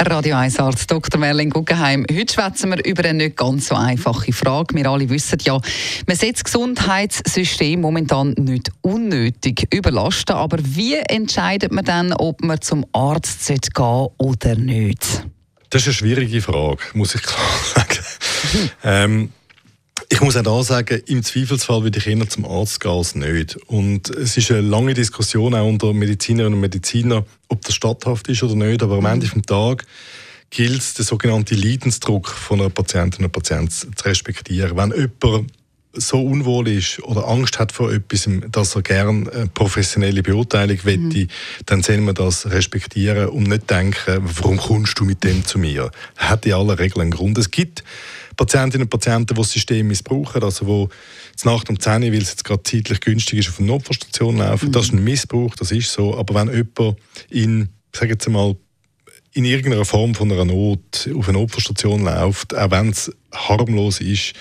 Radio 1 Arzt Dr. Merlin Guggenheim. Heute schwätzen wir über eine nicht ganz so einfache Frage. Wir alle wissen ja, man setzt das Gesundheitssystem momentan nicht unnötig überlasten. Aber wie entscheidet man dann, ob man zum Arzt gehen sollte oder nicht? Das ist eine schwierige Frage, muss ich klar sagen. ähm, ich muss auch da sagen, im Zweifelsfall würde ich eher zum Arzt gehen als nicht. Und es ist eine lange Diskussion auch unter Medizinerinnen und Medizinern, ob das statthaft ist oder nicht. Aber am Ende des Tages gilt es, den sogenannten Leidensdruck von einer Patientin oder Patienten zu respektieren. Wenn jemand so unwohl ist oder Angst hat vor etwas, dass er gerne eine professionelle Beurteilung mhm. wette, dann sollen wir das respektieren und nicht denken, warum kommst du mit dem zu mir? Das hat in aller Regel einen Grund. Es gibt Patientinnen und Patienten, die das System missbrauchen, also wo Nacht um 10 Uhr, weil es jetzt gerade zeitlich günstig ist, auf eine Notfallstation laufen. Mhm. Das ist ein Missbrauch, das ist so. Aber wenn jemand in, sage jetzt mal, in irgendeiner Form von einer Not auf eine Notfallstation läuft, auch wenn es harmlos ist,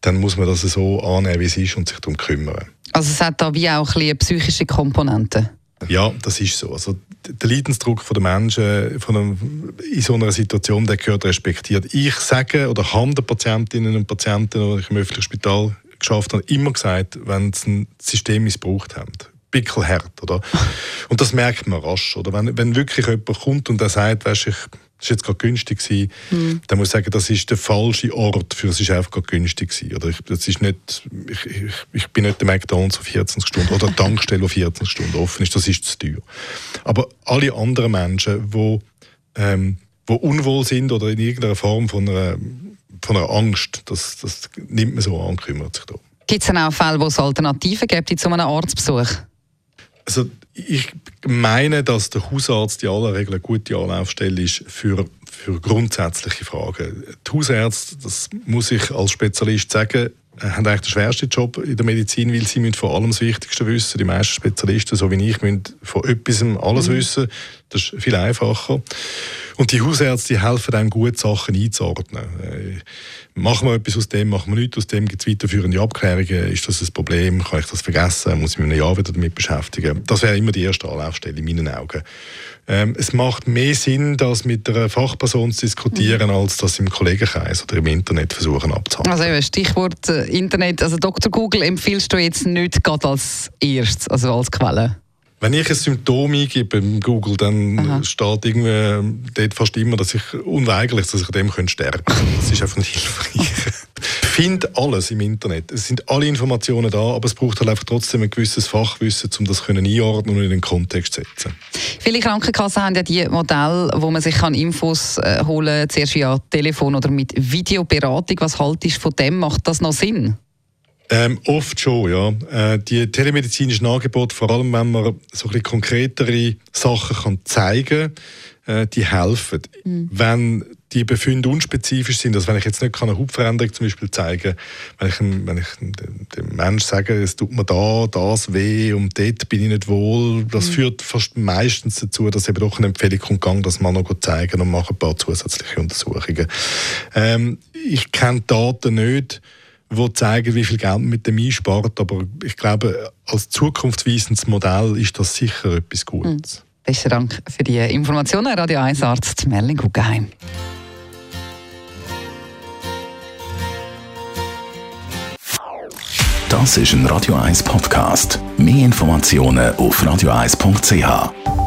dann muss man das so annehmen, wie es ist und sich darum kümmern. Also es hat da wie auch ein eine psychische Komponente? Ja, das ist so. Also der Leidensdruck der Menschen von einem, in so einer Situation, der gehört respektiert. Ich sage oder habe den Patientinnen und Patienten, die ich im öffentlichen Spital geschafft habe, immer gesagt, wenn sie ein System missbraucht haben, pickelhart, oder? Und das merkt man rasch, oder? Wenn, wenn wirklich jemand kommt und der sagt, weißt, ich das war jetzt gerade günstig gewesen, mhm. dann muss ich sagen, das ist der falsche Ort für es ist einfach gerade günstig gewesen. Oder ich, das ist nicht, ich, ich, ich bin nicht der McDonalds auf 14 Stunden oder die Tankstelle auf 14 Stunden offen ist, das ist zu teuer. Aber alle anderen Menschen, die ähm, wo unwohl sind oder in irgendeiner Form von einer, von einer Angst, das, das nimmt man so an kümmert sich darum. Gibt es auch Fälle, wo es Alternativen gibt zu einem Arztbesuch? Also ich meine, dass der Hausarzt in aller Regel eine gute Anlaufstelle ist für, für grundsätzliche Fragen. Die Hausärzte, das muss ich als Spezialist sagen, haben eigentlich den schwersten Job in der Medizin, weil sie müssen vor allem das Wichtigste wissen. Die meisten Spezialisten, so wie ich, müssen von etwas alles mhm. wissen. Das ist viel einfacher. Und die Hausärzte die helfen einem gut, Sachen einzuordnen. Äh, machen wir etwas aus dem, machen wir nichts aus dem, gibt es weiterführende Abklärungen, ist das ein Problem, kann ich das vergessen, muss ich mich in einem Jahr wieder damit beschäftigen. Das wäre immer die erste Anlaufstelle in meinen Augen. Ähm, es macht mehr Sinn, das mit einer Fachperson zu diskutieren, mhm. als das im Kollegenkreis oder im Internet versuchen abzuhalten. Also eben, Stichwort äh, Internet, also Dr. Google empfiehlst du jetzt nicht gerade als erstes, also als Quelle? Wenn ich ein Symptom eingebe im Google, dann Aha. steht irgendwie dort fast immer, dass ich unweigerlich, dass ich an dem sterben könnte. Das ist einfach nicht hilfreich. finde alles im Internet. Es sind alle Informationen da, aber es braucht halt einfach trotzdem ein gewisses Fachwissen, um das können einordnen und in den Kontext zu setzen. Viele Krankenkassen haben ja die Modelle, wo man sich kann Infos äh, holen kann, zuerst via Telefon oder mit Videoberatung. Was haltest du von dem? Macht das noch Sinn? Ähm, oft schon, ja. Äh, die telemedizinischen Angebote, vor allem wenn man so ein bisschen konkretere Sachen kann zeigen kann, äh, die helfen. Mhm. Wenn die Befunde unspezifisch sind, also wenn ich jetzt nicht eine Hautveränderung zum Beispiel zeigen wenn ich, wenn ich dem Menschen sage, es tut mir da, das weh und dort bin ich nicht wohl, das mhm. führt fast meistens dazu, dass eben doch eine Empfehlung kommt, gang das mal noch zeigen und mache ein paar zusätzliche Untersuchungen. Ähm, ich kenne Daten nicht, die zeigen, wie viel Geld man mit dem einspart. Aber ich glaube, als zukunftsweisendes Modell ist das sicher etwas Gutes. Mhm. Besten Dank für die Informationen, Radio 1 Arzt Merlin Guggenheim. Das ist ein Radio 1 Podcast. Mehr Informationen auf radio1.ch.